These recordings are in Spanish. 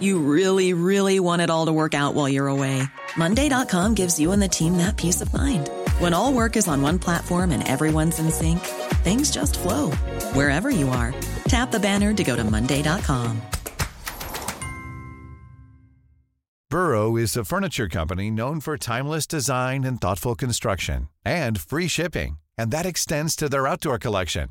You really, really want it all to work out while you're away. Monday.com gives you and the team that peace of mind. When all work is on one platform and everyone's in sync, things just flow wherever you are. Tap the banner to go to Monday.com. Burrow is a furniture company known for timeless design and thoughtful construction and free shipping, and that extends to their outdoor collection.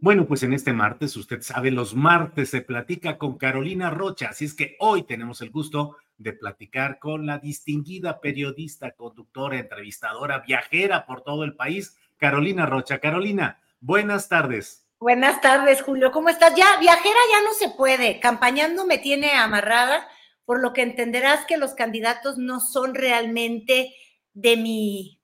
Bueno, pues en este martes, usted sabe, los martes se platica con Carolina Rocha, así es que hoy tenemos el gusto de platicar con la distinguida periodista, conductora, entrevistadora, viajera por todo el país, Carolina Rocha. Carolina, buenas tardes. Buenas tardes, Julio. ¿Cómo estás? Ya, viajera ya no se puede. Campañando me tiene amarrada, por lo que entenderás que los candidatos no son realmente de mi,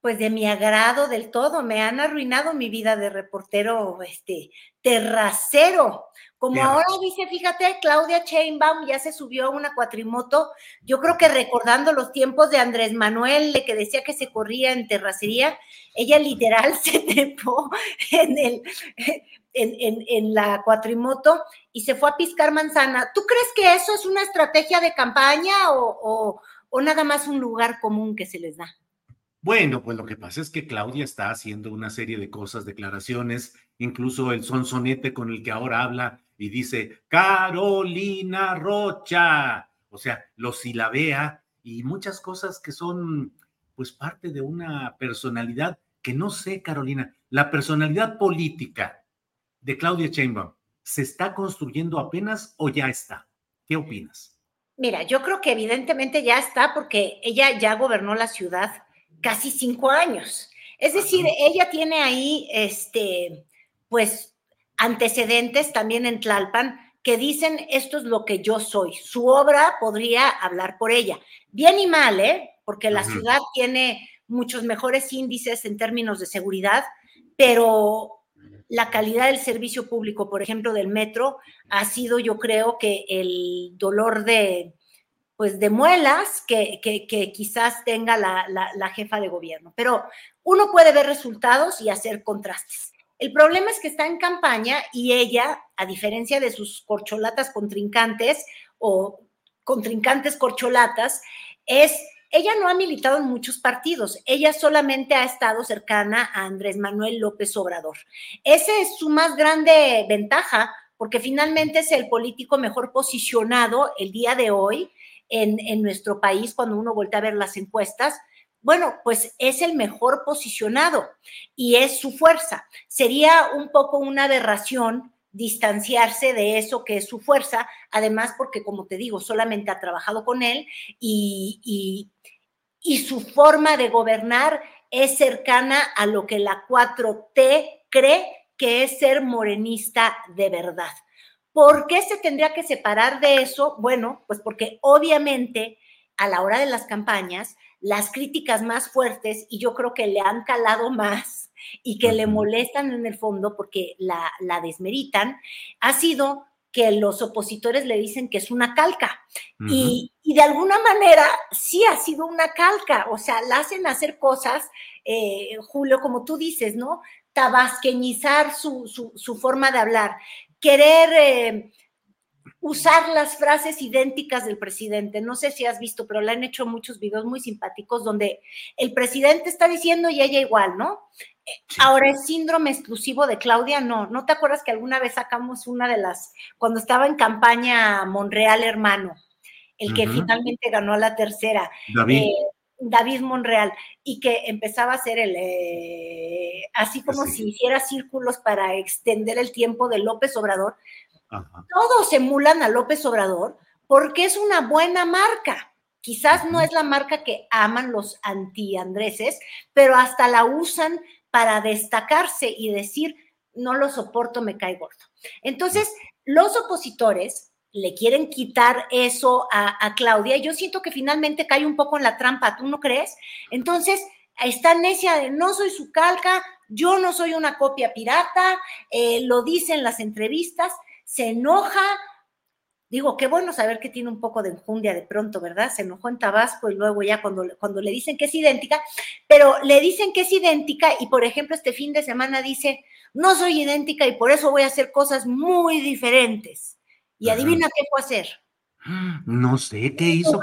pues de mi agrado del todo. Me han arruinado mi vida de reportero, este, terracero. Como ahora dice, fíjate, Claudia Chainbaum ya se subió a una cuatrimoto, yo creo que recordando los tiempos de Andrés Manuel, de que decía que se corría en terracería, ella literal se trepó en, el, en, en, la cuatrimoto y se fue a piscar manzana. ¿Tú crees que eso es una estrategia de campaña o, o, o nada más un lugar común que se les da? Bueno, pues lo que pasa es que Claudia está haciendo una serie de cosas, declaraciones, incluso el sonsonete con el que ahora habla y dice Carolina Rocha, o sea, lo silabea y muchas cosas que son pues parte de una personalidad que no sé, Carolina, la personalidad política de Claudia Sheinbaum, ¿se está construyendo apenas o ya está? ¿Qué opinas? Mira, yo creo que evidentemente ya está porque ella ya gobernó la ciudad casi cinco años. Es decir, ella tiene ahí, este, pues, antecedentes también en Tlalpan que dicen esto es lo que yo soy. Su obra podría hablar por ella. Bien y mal, ¿eh? Porque la ciudad tiene muchos mejores índices en términos de seguridad, pero la calidad del servicio público, por ejemplo, del metro, ha sido, yo creo, que el dolor de, pues de muelas que, quizás tenga la, jefa de gobierno. Pero uno puede ver resultados y hacer contrastes. El problema es que está en campaña y ella, a diferencia de sus corcholatas contrincantes o contrincantes corcholatas, es, ella no ha militado en muchos partidos, ella solamente ha estado cercana a Andrés Manuel López Obrador. Esa es su más grande ventaja, porque finalmente es el político mejor posicionado el día de hoy en, nuestro país cuando uno voltea a ver las encuestas, bueno, pues es el mejor posicionado y es su fuerza. Sería un poco una aberración distanciarse de eso que es su fuerza, además porque, como te digo, solamente ha trabajado con él y, y, y su forma de gobernar es cercana a lo que la 4T cree que es ser morenista de verdad. ¿Por qué se tendría que separar de eso? Bueno, pues porque obviamente a la hora de las campañas, las críticas más fuertes, y yo creo que le han calado más y que le molestan en el fondo porque la, la desmeritan, ha sido que los opositores le dicen que es una calca. y, de alguna manera sí ha sido una calca, o sea, la hacen hacer cosas, eh, Julio, como tú dices, ¿no? Tabasqueñizar su, su, su forma de hablar querer eh, usar las frases idénticas del presidente. No sé si has visto, pero le han hecho muchos videos muy simpáticos donde el presidente está diciendo y ella igual, ¿no? Ahora, es síndrome exclusivo de Claudia, no. ¿No te acuerdas que alguna vez sacamos una de las, cuando estaba en campaña Monreal Hermano, el que finalmente ganó la tercera? David. Eh, David Monreal y que empezaba a hacer el, eh, así como si hiciera círculos para extender el tiempo de López Obrador, todos emulan a López Obrador porque es una buena marca. Quizás no es la marca que aman los anti-andreses, pero hasta la usan para destacarse y decir, no lo soporto, me cae gordo. Entonces, los opositores le quieren quitar eso a, Claudia. Yo siento que finalmente cae un poco en la trampa, ¿tú no crees? Entonces, está necia de no soy su calca, yo no soy una copia pirata, eh, lo dice en las entrevistas, se enoja. Digo, qué bueno saber que tiene un poco de enjundia de pronto, ¿verdad? Se enojó en Tabasco y luego ya cuando, cuando le dicen que es idéntica, pero le dicen que es idéntica y, por ejemplo, este fin de semana dice, no soy idéntica y por eso voy a hacer cosas muy diferentes. Y adivina qué fue hacer. No sé qué hizo.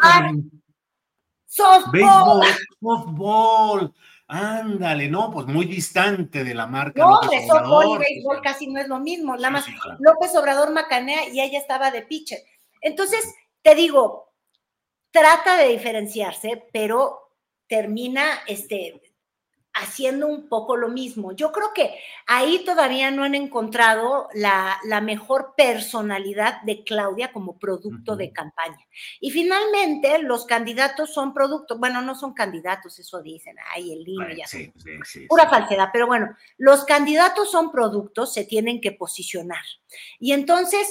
Softball. softball. Ándale, no, pues muy distante de la marca. No, de softball y béisbol casi no es lo mismo. Nada más López Obrador macanea y ella estaba de pitcher. Entonces, te digo, trata de diferenciarse, pero termina este, haciendo un poco lo mismo. Yo creo que ahí todavía no han encontrado la, mejor personalidad de Claudia como producto de campaña. Y finalmente los candidatos son productos, bueno, no son candidatos, eso dicen, ay, el niño ya. Sí, pura falsedad, pero bueno, los candidatos son productos, se tienen que posicionar. Y entonces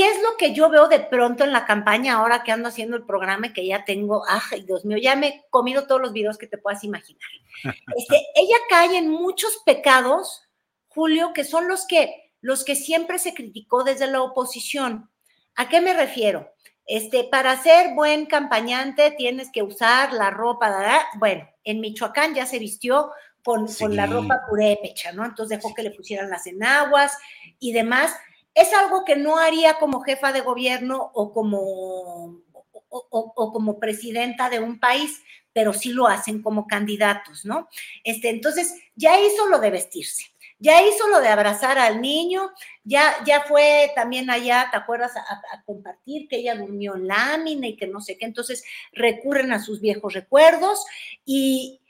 ¿Qué es lo que yo veo de pronto en la campaña ahora que ando haciendo el programa y que ya tengo, ay Dios mío, ya me he comido todos los videos que te puedas imaginar? Este, ella cae en muchos pecados, Julio, que son los que, los que siempre se criticó desde la oposición. ¿A qué me refiero? Este, para ser buen campañante tienes que usar la ropa, bueno, en Michoacán ya se vistió con, con la ropa purépecha, ¿no? Entonces dejó que le pusieran las enaguas y demás es algo que no haría como jefa de gobierno o como, o, como presidenta de un país, pero sí lo hacen como candidatos, ¿no? Este, entonces, ya hizo lo de vestirse, ya hizo lo de abrazar al niño, ya, ya fue también allá, ¿te acuerdas? A, compartir que ella durmió en lámina y que no sé qué, entonces recurren a sus viejos recuerdos y,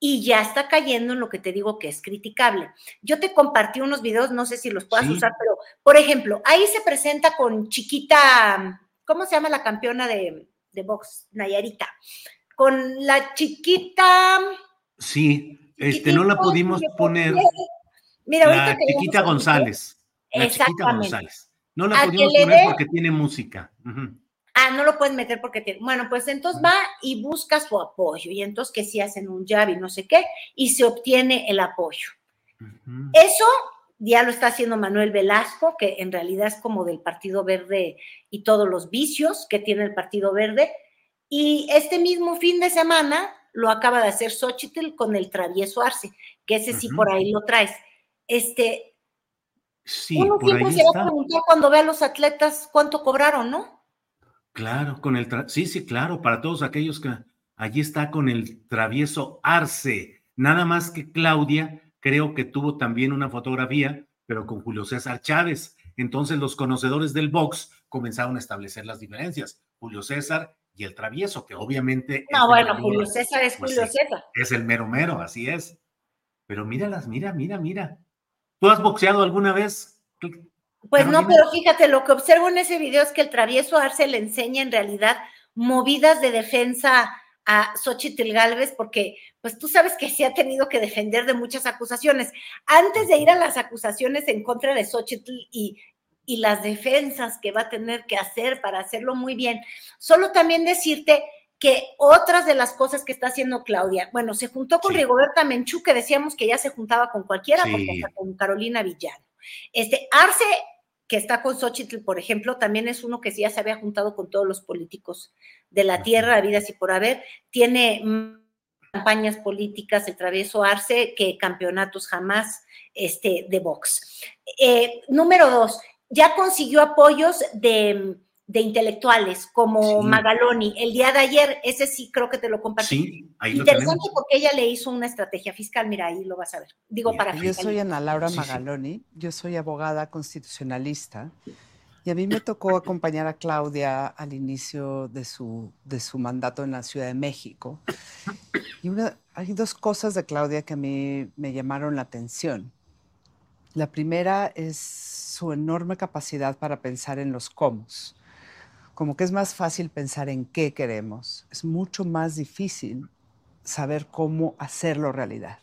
y ya está cayendo en lo que te digo que es criticable. Yo te compartí unos videos, no sé si los puedas usar, pero por ejemplo, ahí se presenta con chiquita, ¿cómo se llama la campeona de, de box? Nayarita. Con la chiquita. Sí, este, no la pudimos poner. Mira, la chiquita González. La chiquita González. No la pudimos poner porque tiene música. Ah, no lo puedes meter porque tiene. Bueno, pues entonces va y busca su apoyo. Y entonces que si hacen un jab y no sé qué, y se obtiene el apoyo. Eso ya lo está haciendo Manuel Velasco, que en realidad es como del Partido Verde y todos los vicios que tiene el Partido Verde. Y este mismo fin de semana lo acaba de hacer Xochitl con el travieso Arce, que ese sí por ahí lo traes. Este, sí, uno siempre se va a preguntar cuando ve a los atletas cuánto cobraron, ¿no? Claro, con el sí, sí, claro, para todos aquellos que allí está con el travieso Arce. Nada más que Claudia, creo que tuvo también una fotografía, pero con Julio César Chávez. Entonces los conocedores del box comenzaron a establecer las diferencias. Julio César y el travieso, que obviamente. No, bueno, Julio César es pues Julio César. Es el mero mero, así es. Pero míralas, mira, mira, mira. ¿Tú has boxeado alguna vez? Pues no, pero fíjate, lo que observo en ese video es que el travieso Arce le enseña en realidad movidas de defensa a Xochitl Galvez, porque pues tú sabes que se ha tenido que defender de muchas acusaciones. Antes de ir a las acusaciones en contra de Xochitl y, y las defensas que va a tener que hacer para hacerlo muy bien, solo también decirte que otras de las cosas que está haciendo Claudia, bueno, se juntó con Rigoberta Menchú, que decíamos que ya se juntaba con cualquiera, porque con Carolina Villano. Este, Arce, que está con Xochitl, por ejemplo, también es uno que ya se había juntado con todos los políticos de la tierra, vida y por haber, tiene campañas políticas, el travieso Arce, que campeonatos jamás este, de Vox. Eh, número dos, ya consiguió apoyos de de intelectuales como Magaloni. El día de ayer, ese sí creo que te lo compartí. Sí, ahí Interesante porque ella le hizo una estrategia fiscal, mira, ahí lo vas a ver. Digo, para Yo soy Ana Laura Magaloni, yo soy abogada constitucionalista y a mí me tocó acompañar a Claudia al inicio de su, de su mandato en la Ciudad de México. Y una, hay dos cosas de Claudia que a mí me llamaron la atención. La primera es su enorme capacidad para pensar en los cómo. Como que es más fácil pensar en qué queremos. Es mucho más difícil saber cómo hacerlo realidad.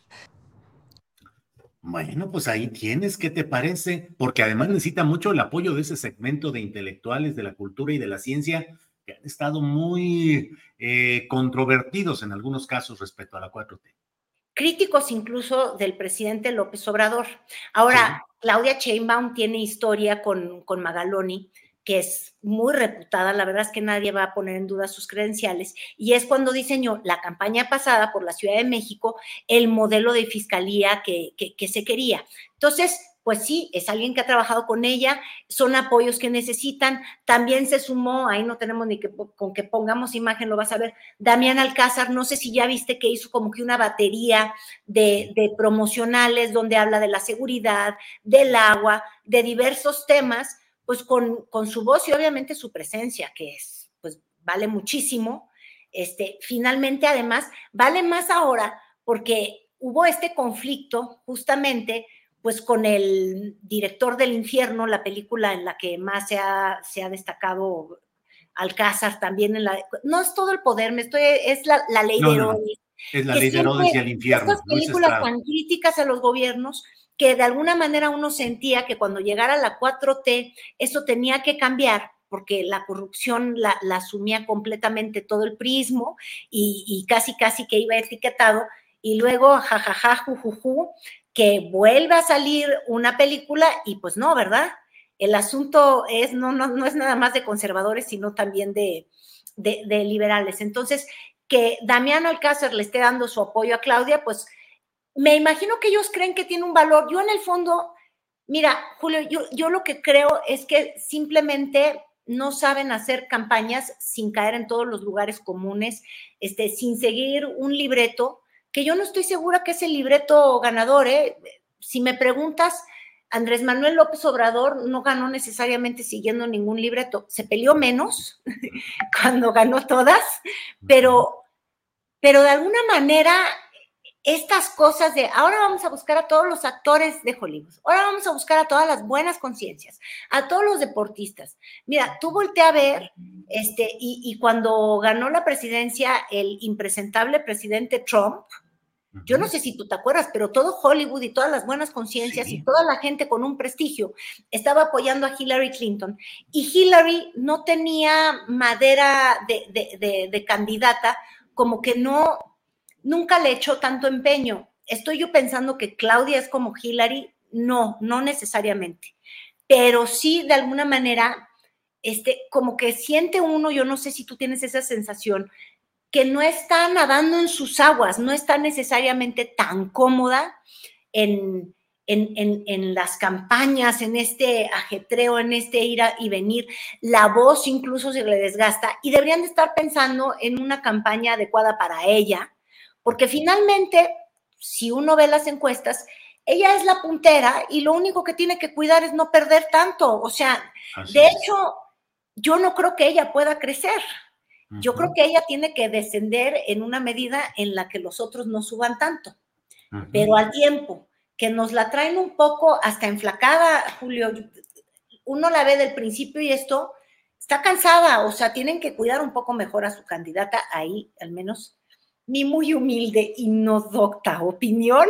Bueno, pues ahí tienes, ¿qué te parece? Porque además necesita mucho el apoyo de ese segmento de intelectuales de la cultura y de la ciencia que han estado muy eh, controvertidos en algunos casos respecto a la 4T. Críticos incluso del presidente López Obrador. Ahora, Claudia Sheinbaum tiene historia con, con Magaloni, que es muy reputada, la verdad es que nadie va a poner en duda sus credenciales, y es cuando diseñó la campaña pasada por la Ciudad de México el modelo de fiscalía que, que, se quería. Entonces, pues sí, es alguien que ha trabajado con ella, son apoyos que necesitan. También se sumó, ahí no tenemos ni que con que pongamos imagen, lo vas a ver, Damián Alcázar, no sé si ya viste que hizo como que una batería de, de promocionales donde habla de la seguridad, del agua, de diversos temas pues con, con, su voz y obviamente su presencia, que es, pues vale muchísimo. Este, finalmente, además, vale más ahora porque hubo este conflicto justamente pues con el director del infierno, la película en la que más se ha, se ha destacado Alcázar también en la... No es todo el poder, me estoy, es la, ley de Herodes. es la ley de Herodes y el infierno. Estas películas tan críticas a los gobiernos, que de alguna manera uno sentía que cuando llegara la 4T, eso tenía que cambiar porque la corrupción la, asumía completamente todo el prismo y, casi, casi que iba etiquetado. Y luego, jajaja, jujuju, que vuelve a salir una película y pues no, ¿verdad? El asunto es, no, no, no es nada más de conservadores, sino también de, de, de liberales. Entonces, que Damián Alcácer le esté dando su apoyo a Claudia, pues me imagino que ellos creen que tiene un valor. Yo en el fondo, mira, Julio, yo, yo lo que creo es que simplemente no saben hacer campañas sin caer en todos los lugares comunes, este, sin seguir un libreto, que yo no estoy segura que es el libreto ganador. ¿eh? Si me preguntas, Andrés Manuel López Obrador no ganó necesariamente siguiendo ningún libreto, se peleó menos cuando ganó todas, pero, pero de alguna manera estas cosas de ahora vamos a buscar a todos los actores de Hollywood, ahora vamos a buscar a todas las buenas conciencias, a todos los deportistas. Mira, tú volteé a ver, este, y, cuando ganó la presidencia el impresentable presidente Trump, yo no sé si tú te acuerdas, pero todo Hollywood y todas las buenas conciencias y toda la gente con un prestigio estaba apoyando a Hillary Clinton. Y Hillary no tenía madera de, de candidata, como que no, nunca le echó tanto empeño. Estoy yo pensando que Claudia es como Hillary, no, no necesariamente, pero sí de alguna manera, este, como que siente uno, yo no sé si tú tienes esa sensación, que no está nadando en sus aguas, no está necesariamente tan cómoda en, en, en, las campañas, en este ajetreo, en este ir y venir, la voz incluso se le desgasta y deberían de estar pensando en una campaña adecuada para ella, porque finalmente, si uno ve las encuestas, ella es la puntera y lo único que tiene que cuidar es no perder tanto. O sea, de hecho, yo no creo que ella pueda crecer. Yo creo que ella tiene que descender en una medida en la que los otros no suban tanto, pero al tiempo que nos la traen un poco hasta enflacada, Julio, uno la ve del principio y esto está cansada, o sea, tienen que cuidar un poco mejor a su candidata ahí, al menos mi muy humilde y no docta opinión.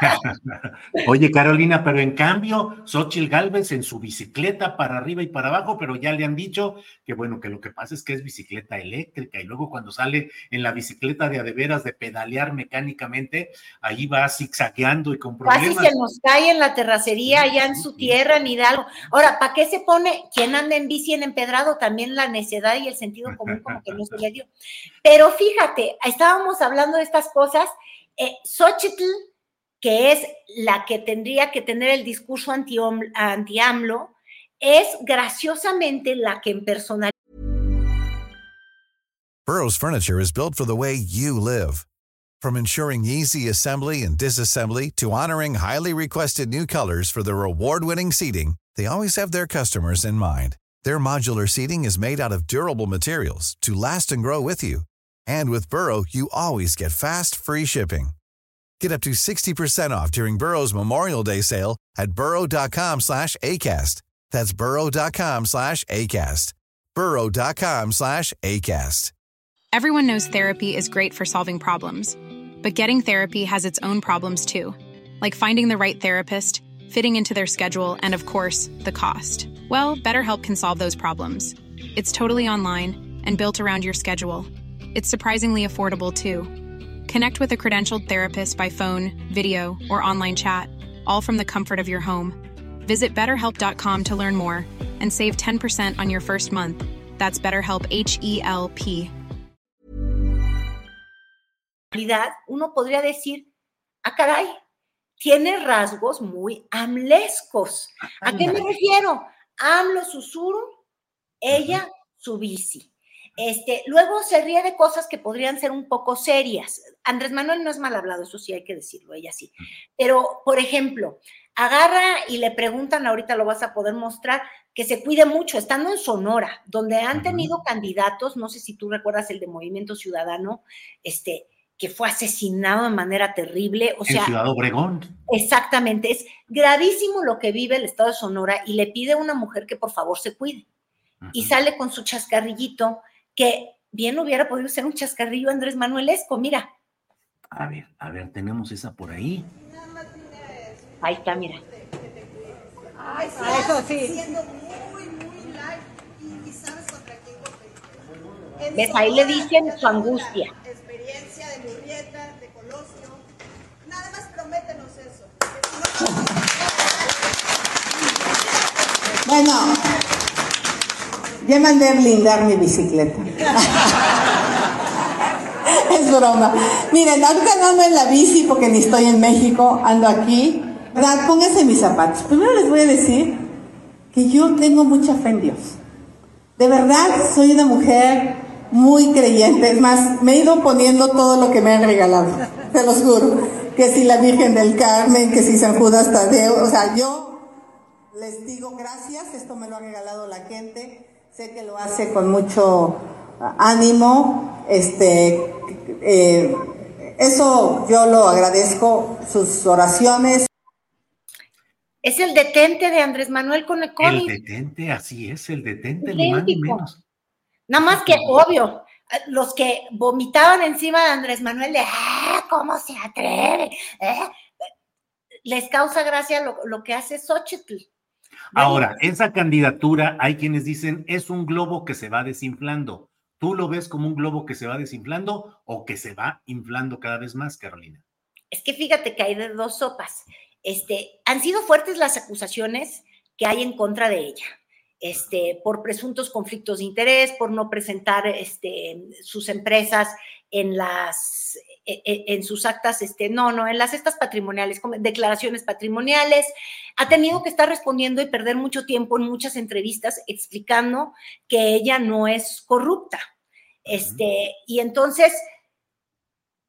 Oye, Carolina, pero en cambio, Xochitl Galvez en su bicicleta para arriba y para abajo, pero ya le han dicho que bueno, que lo que pasa es que es bicicleta eléctrica y luego cuando sale en la bicicleta de adeveras de pedalear mecánicamente, ahí va zigzagueando y con problemas. Casi se nos cae en la terracería allá en su tierra en Hidalgo. Ahora, ¿para qué se pone quien anda en bici en empedrado? También la necedad y el sentido común como que no se le dio. Pero fíjate, estábamos hablando de estas cosas, eh, Xochitl que es la que tendría que tener el discurso anti-AMLO, es graciosamente la que en personal. Burroughs Furniture is built for the way you live. From ensuring easy assembly and disassembly to honoring highly requested new colors for their award-winning seating, they always have their customers in mind. Their modular seating is made out of durable materials to last and grow with you. And with Burrow, you always get fast, free shipping. Get up to 60% off during Burrow's Memorial Day sale at burrow.com slash ACAST. That's burrow.com slash ACAST. burrow.com slash ACAST. Everyone knows therapy is great for solving problems, but getting therapy has its own problems too, like finding the right therapist, fitting into their schedule, and of course, the cost. Well, BetterHelp can solve those problems. It's totally online and built around your schedule. It's surprisingly affordable too. Connect with a credentialed therapist by phone, video, or online chat, all from the comfort of your home. Visit betterhelp.com to learn more and save 10% on your first month. That's BetterHelp H E L P. Uno podría decir, ah, caray, tiene rasgos muy amlescos. ¿A qué me refiero? AMLO susurro, ella su bici. Este, luego se ríe de cosas que podrían ser un poco serias. Andrés Manuel no es mal hablado, eso sí hay que decirlo, ella sí. Pero, por ejemplo, agarra y le preguntan, ahorita lo vas a poder mostrar, que se cuide mucho, estando en Sonora, donde han tenido candidatos, no sé si tú recuerdas el de Movimiento Ciudadano, este, que fue asesinado de manera terrible. O sea, Ciudad Obregón. Exactamente, es gravísimo lo que vive el estado de Sonora y le pide a una mujer que por favor se cuide. Y sale con su chascarrillito, que bien hubiera podido ser un chascarrillo Andrés Manuelesco, mira. A ver, a ver, tenemos esa por ahí. Ahí está, mira. Ay, sí, eso sí. Siendo muy, muy light y, y sabes contra quién competir. ¿Ves? Ahí le dicen su angustia. Experiencia de Murrieta, de Colosio. Nada más prométenos eso. Bueno, ya mandé a blindar mi bicicleta. es broma. Miren, ahorita no ando en la bici porque ni estoy en México, ando aquí. ¿Verdad? Pónganse mis zapatos. Primero les voy a decir que yo tengo mucha fe en Dios. De verdad, soy una mujer muy creyente. Es más, me he ido poniendo todo lo que me han regalado. Te lo juro. Que si la Virgen del Carmen, que si San Judas Tadeo. O sea, yo les digo gracias. Esto me lo ha regalado la gente. Sé que lo hace con mucho ánimo. Este, eh, eso yo lo agradezco. Sus oraciones. Es el detente de Andrés Manuel con el COVID. El detente, así es, el detente, ni más ni menos. Nada más que, obvio, los que vomitaban encima de Andrés Manuel de, ah, ¿cómo se atreve? ¿Eh? Les causa gracia lo, lo que hace Xochitl. Ahora, esa candidatura, hay quienes dicen, es un globo que se va desinflando. ¿Tú lo ves como un globo que se va desinflando o que se va inflando cada vez más, Carolina? Es que fíjate que hay de dos sopas. Este, han sido fuertes las acusaciones que hay en contra de ella. Este, por presuntos conflictos de interés, por no presentar este, sus empresas en las en sus actas, este, no, no, en las estas patrimoniales, declaraciones patrimoniales, ha tenido que estar respondiendo y perder mucho tiempo en muchas entrevistas explicando que ella no es corrupta. Este, y entonces,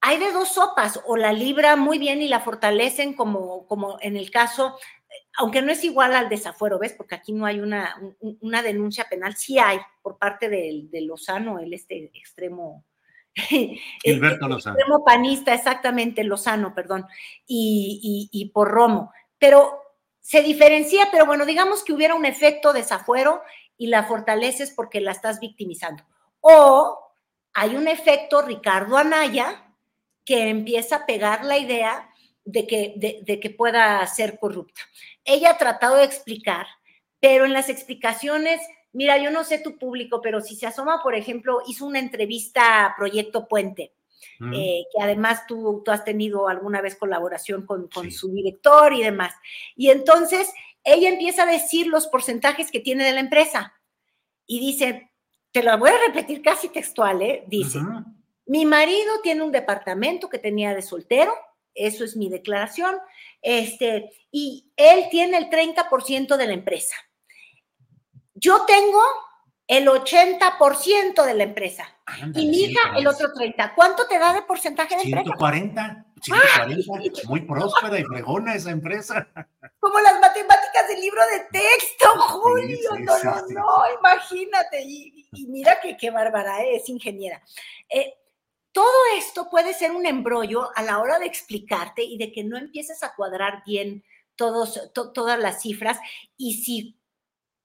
hay de dos sopas, o la libra muy bien y la fortalecen como, como en el caso, aunque no es igual al desafuero, ¿ves? Porque aquí no hay una, una denuncia penal, sí hay por parte de, de Lozano, el este extremo. Gilberto Lozano. Extremo panista, exactamente, Lozano, perdón, y, y, y por Romo. Pero se diferencia, pero bueno, digamos que hubiera un efecto desafuero y la fortaleces porque la estás victimizando. O hay un efecto Ricardo Anaya, que empieza a pegar la idea de que, de, de que pueda ser corrupta. Ella ha tratado de explicar, pero en las explicaciones, mira, yo no sé tu público, pero si se asoma, por ejemplo, hizo una entrevista a Proyecto Puente, mm. eh, que además tú, tú, has tenido alguna vez colaboración con, con sí. su director y demás. Y entonces ella empieza a decir los porcentajes que tiene de la empresa y dice, te lo voy a repetir casi textual, ¿eh? dice. Uh -huh. Mi marido tiene un departamento que tenía de soltero, eso es mi declaración, este, y él tiene el 30% de la empresa. Yo tengo el 80% de la empresa y mi hija el otro 30%. ¿Cuánto te da de porcentaje de 140, empresa? 140, Ay. muy próspera y fregona esa empresa. Como las matemáticas del libro de texto, Julio. Sí, sí, no, no, no, imagínate. Y, y, mira que qué bárbara, es ingeniera. Eh, todo esto puede ser un embrollo a la hora de explicarte y de que no empieces a cuadrar bien todos, todas las cifras y si,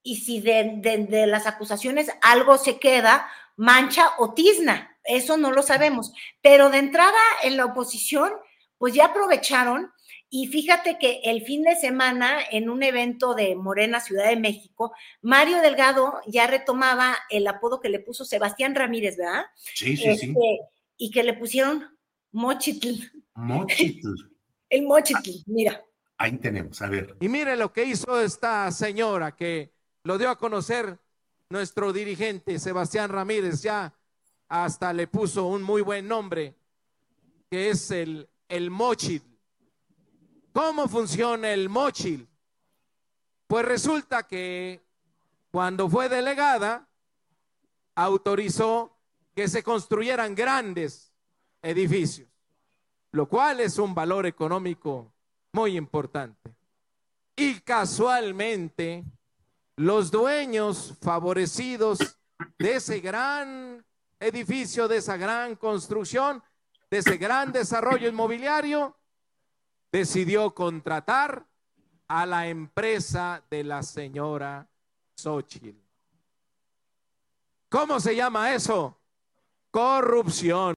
y si de, de las acusaciones algo se queda, mancha o tizna. Eso no lo sabemos. Pero de entrada en la oposición, pues ya aprovecharon y fíjate que el fin de semana, en un evento de Morena, Ciudad de México, Mario Delgado ya retomaba el apodo que le puso Sebastián Ramírez, ¿verdad? Sí, sí, sí. Este, y que le pusieron Mochitl. Mochitl. el Mochitl, mira. Ahí tenemos, a ver. Y mire lo que hizo esta señora que lo dio a conocer nuestro dirigente Sebastián Ramírez, ya hasta le puso un muy buen nombre, que es el, el Mochitl. ¿Cómo funciona el mochil? Pues resulta que cuando fue delegada, autorizó que se construyeran grandes edificios, lo cual es un valor económico muy importante. Y casualmente, los dueños favorecidos de ese gran edificio, de esa gran construcción, de ese gran desarrollo inmobiliario, decidió contratar a la empresa de la señora Xochitl. ¿Cómo se llama eso? Corrupción.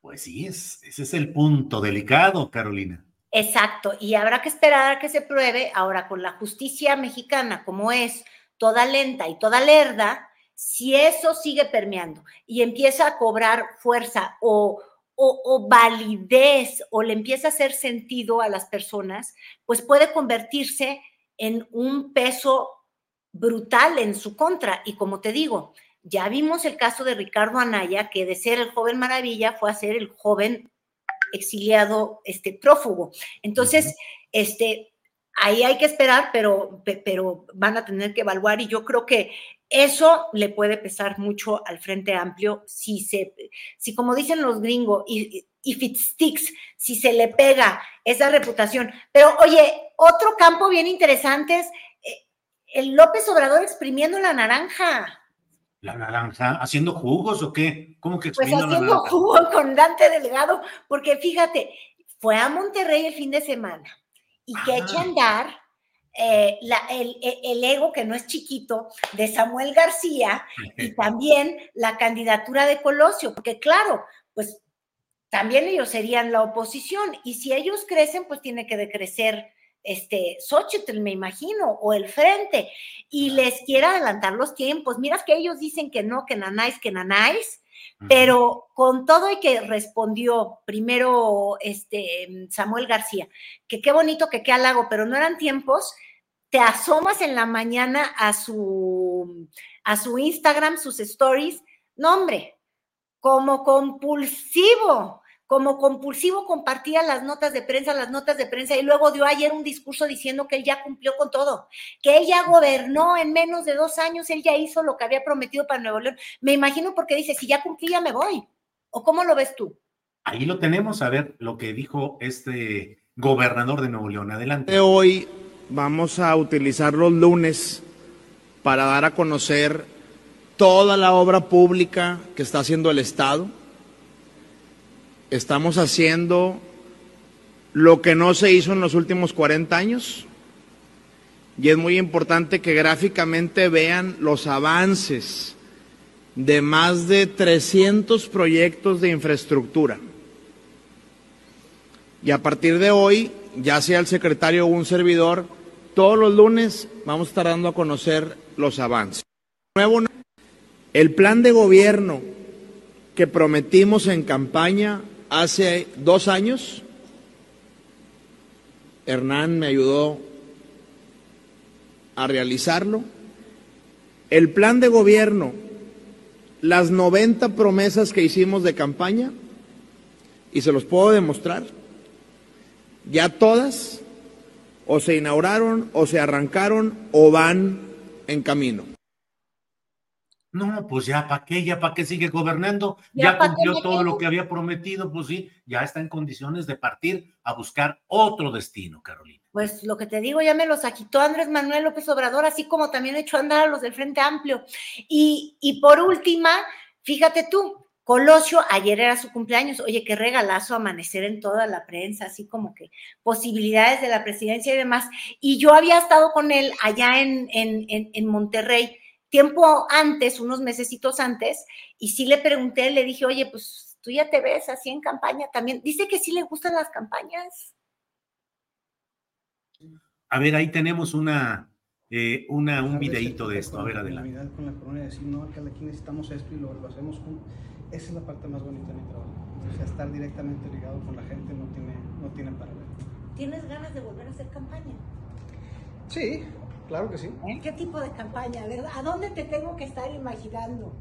Pues sí, es, ese es el punto delicado, Carolina. Exacto, y habrá que esperar a que se pruebe. Ahora, con la justicia mexicana, como es toda lenta y toda lerda, si eso sigue permeando y empieza a cobrar fuerza o, o, validez o le empieza a hacer sentido a las personas, pues puede convertirse en un peso brutal en su contra. Y como te digo, ya vimos el caso de Ricardo Anaya, que de ser el joven maravilla fue a ser el joven exiliado, este prófugo. Entonces, este, ahí hay que esperar, pero, pero van a tener que evaluar y yo creo que eso le puede pesar mucho al Frente Amplio si se, si como dicen los gringos, if it sticks, si se le pega esa reputación. Pero oye, otro campo bien interesante es eh, el López Obrador exprimiendo la naranja. ¿La naranja? ¿Haciendo jugos o qué? ¿Cómo que Pues haciendo jugo con Dante Delgado, porque fíjate, fue a Monterrey el fin de semana y que echa a andar eh, el, ego, que no es chiquito, de Samuel García y también la candidatura de Colosio, porque claro, pues también ellos serían la oposición y si ellos crecen, pues tiene que decrecer este Xochitl, me imagino, o el frente, y les quiere adelantar los tiempos. Miras que ellos dicen que no, que nanáis, que nanáis, pero con todo y que respondió primero este Samuel García, que qué bonito, que qué halago, pero no eran tiempos, te asomas en la mañana a su, a su Instagram, sus stories, no hombre, como compulsivo, como compulsivo compartía las notas de prensa, las notas de prensa, y luego dio ayer un discurso diciendo que él ya cumplió con todo, que él ya gobernó en menos de dos años, él ya hizo lo que había prometido para Nuevo León. Me imagino porque dice, si ya cumplí, ya me voy. ¿O cómo lo ves tú? Ahí lo tenemos, a ver lo que dijo este gobernador de Nuevo León. Adelante. Hoy vamos a utilizar los lunes para dar a conocer toda la obra pública que está haciendo el Estado estamos haciendo lo que no se hizo en los últimos 40 años y es muy importante que gráficamente vean los avances de más de 300 proyectos de infraestructura. Y a partir de hoy, ya sea el secretario o un servidor, todos los lunes vamos a estar dando a conocer los avances. El plan de gobierno que prometimos en campaña Hace dos años, Hernán me ayudó a realizarlo. El plan de gobierno, las 90 promesas que hicimos de campaña, y se los puedo demostrar, ya todas o se inauguraron o se arrancaron o van en camino. No, pues ya para qué, ya para qué sigue gobernando, ya, cumplió todo lo que había prometido, pues sí, ya está en condiciones de partir a buscar otro destino, Carolina. Pues lo que te digo, ya me los agitó Andrés Manuel López Obrador, así como también echó a andar a los del Frente Amplio. Y, y por última, fíjate tú, Colosio, ayer era su cumpleaños, oye, qué regalazo amanecer en toda la prensa, así como que posibilidades de la presidencia y demás. Y yo había estado con él allá en, en, en, Monterrey, tiempo antes, unos mesecitos antes, y sí le pregunté, le dije, oye, pues tú ya te ves así en campaña también. Dice que sí le gustan las campañas. A ver, ahí tenemos una, eh, una, un videíto de esto. A ver, adelante. Con la corona, decir, no, que aquí necesitamos esto y lo, lo hacemos juntos esa es la parte más bonita de mi trabajo. O sea, estar directamente ligado con la gente no tiene, no tiene paralelo. ¿Tienes ganas de volver a hacer campaña? Sí, claro que sí. ¿Eh? ¿Qué tipo de campaña? ¿A dónde te tengo que estar imaginando?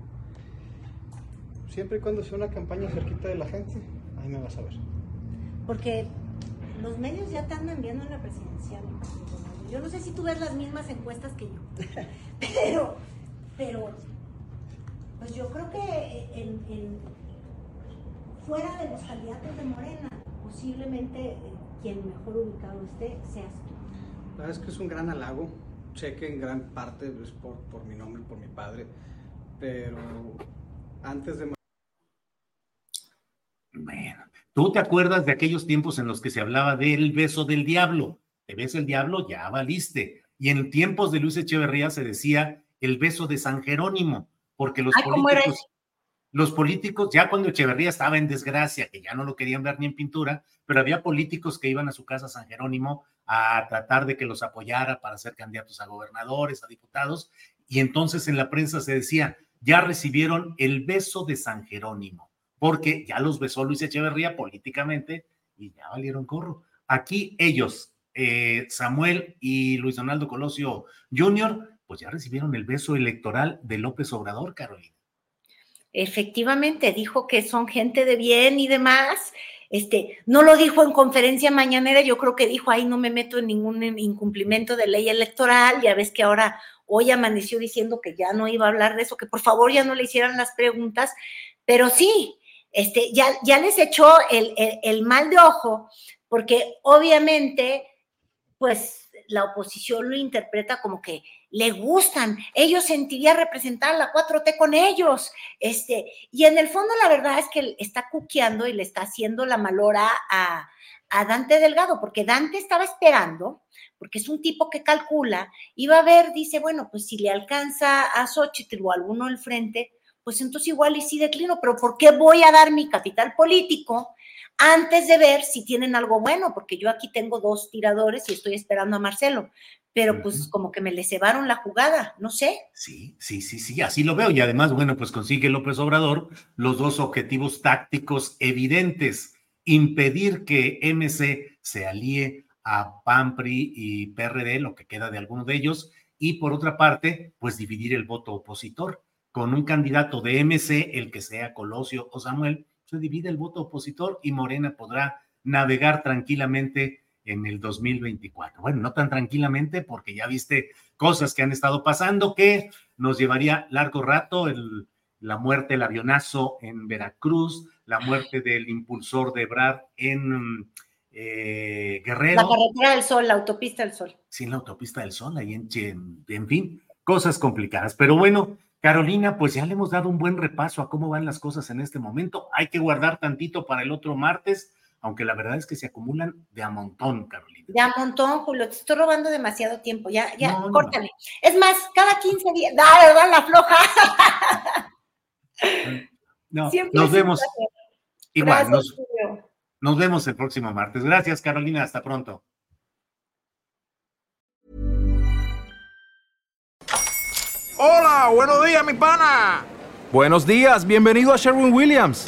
Siempre y cuando sea una campaña cerquita de la gente, ahí me vas a ver. Porque los medios ya te andan viendo en la presidencial. Yo no sé si tú ves las mismas encuestas que yo, pero, pero pues yo creo que en, fuera de los candidatos de Morena, posiblemente eh, quien mejor ubicado esté seas tú. La verdad es que es un gran halago. Sé que en gran parte es por, por mi nombre, por mi padre, pero antes de... Bueno, ¿tú te acuerdas de aquellos tiempos en los que se hablaba del beso del diablo? Te ves el diablo, ya valiste. Y en tiempos de Luis Echeverría se decía el beso de San Jerónimo porque los políticos, los políticos, ya cuando Echeverría estaba en desgracia, que ya no lo querían ver ni en pintura, pero había políticos que iban a su casa San Jerónimo a tratar de que los apoyara para ser candidatos a gobernadores, a diputados, y entonces en la prensa se decía, ya recibieron el beso de San Jerónimo, porque ya los besó Luis Echeverría políticamente y ya valieron corro. Aquí ellos, eh, Samuel y Luis Donaldo Colosio Jr., pues ya recibieron el beso electoral de López Obrador, Carolina. Efectivamente, dijo que son gente de bien y demás. Este, no lo dijo en conferencia mañanera, yo creo que dijo, ahí no me meto en ningún incumplimiento de ley electoral, ya ves que ahora hoy amaneció diciendo que ya no iba a hablar de eso, que por favor ya no le hicieran las preguntas, pero sí, este, ya, ya les echó el, el mal de ojo, porque obviamente, pues la oposición lo interpreta como que le gustan, ellos sentirían representar la 4T con ellos, este, y en el fondo la verdad es que está cuqueando y le está haciendo la malora a, a Dante Delgado, porque Dante estaba esperando, porque es un tipo que calcula, iba a ver, dice, bueno, pues si le alcanza a Xochitl o a alguno del frente, pues entonces igual y sí declino, pero ¿por qué voy a dar mi capital político antes de ver si tienen algo bueno, porque yo aquí tengo dos tiradores y estoy esperando a Marcelo, pero pues como que me le cebaron la jugada, no sé. Sí, sí, sí, sí, así lo veo. Y además, bueno, pues consigue López Obrador los dos objetivos tácticos evidentes, impedir que MC se alíe a PAMPRI y PRD, lo que queda de alguno de ellos, y por otra parte, pues dividir el voto opositor. Con un candidato de MC, el que sea Colosio o Samuel, se divide el voto opositor y Morena podrá navegar tranquilamente en el 2024. Bueno, no tan tranquilamente porque ya viste cosas que han estado pasando que nos llevaría largo rato, el, la muerte del avionazo en Veracruz, la muerte del impulsor de Brad en eh, Guerrero. La carretera del Sol, la autopista del Sol. Sí, la autopista del Sol, ahí en, en, en fin, cosas complicadas. Pero bueno, Carolina, pues ya le hemos dado un buen repaso a cómo van las cosas en este momento. Hay que guardar tantito para el otro martes, aunque la verdad es que se acumulan de a montón, Carolina. De a montón, Julio, te estoy robando demasiado tiempo. Ya, ya, córtale. Es más, cada 15 días, da, verdad, la floja. no, nos vemos. Igual, nos, nos vemos el próximo martes. Gracias, Carolina. Hasta pronto. Hola, buenos días, mi pana. Buenos días, bienvenido a Sherwin Williams.